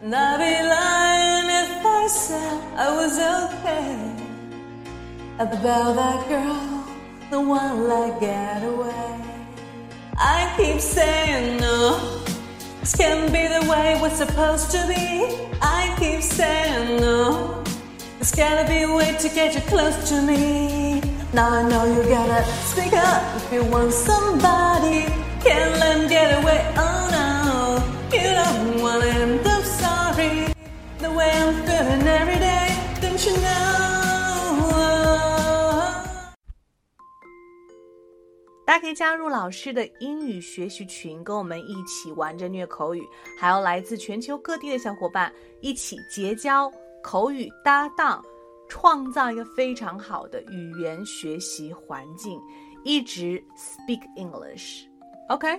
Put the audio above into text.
And I'd be lying if I said I was okay about that girl, the one like getaway. I keep saying no, this can't be the way we're supposed to be. I keep saying no, there's gotta be a way to get you close to me. Now I know you gotta speak up if you want somebody. Can't let him get away, oh no. You don't want sorry. The way I'm feeling every day, don't you know? 大家可以加入老师的英语学习群，跟我们一起玩着虐口语，还有来自全球各地的小伙伴一起结交口语搭档，创造一个非常好的语言学习环境，一直 speak English。OK，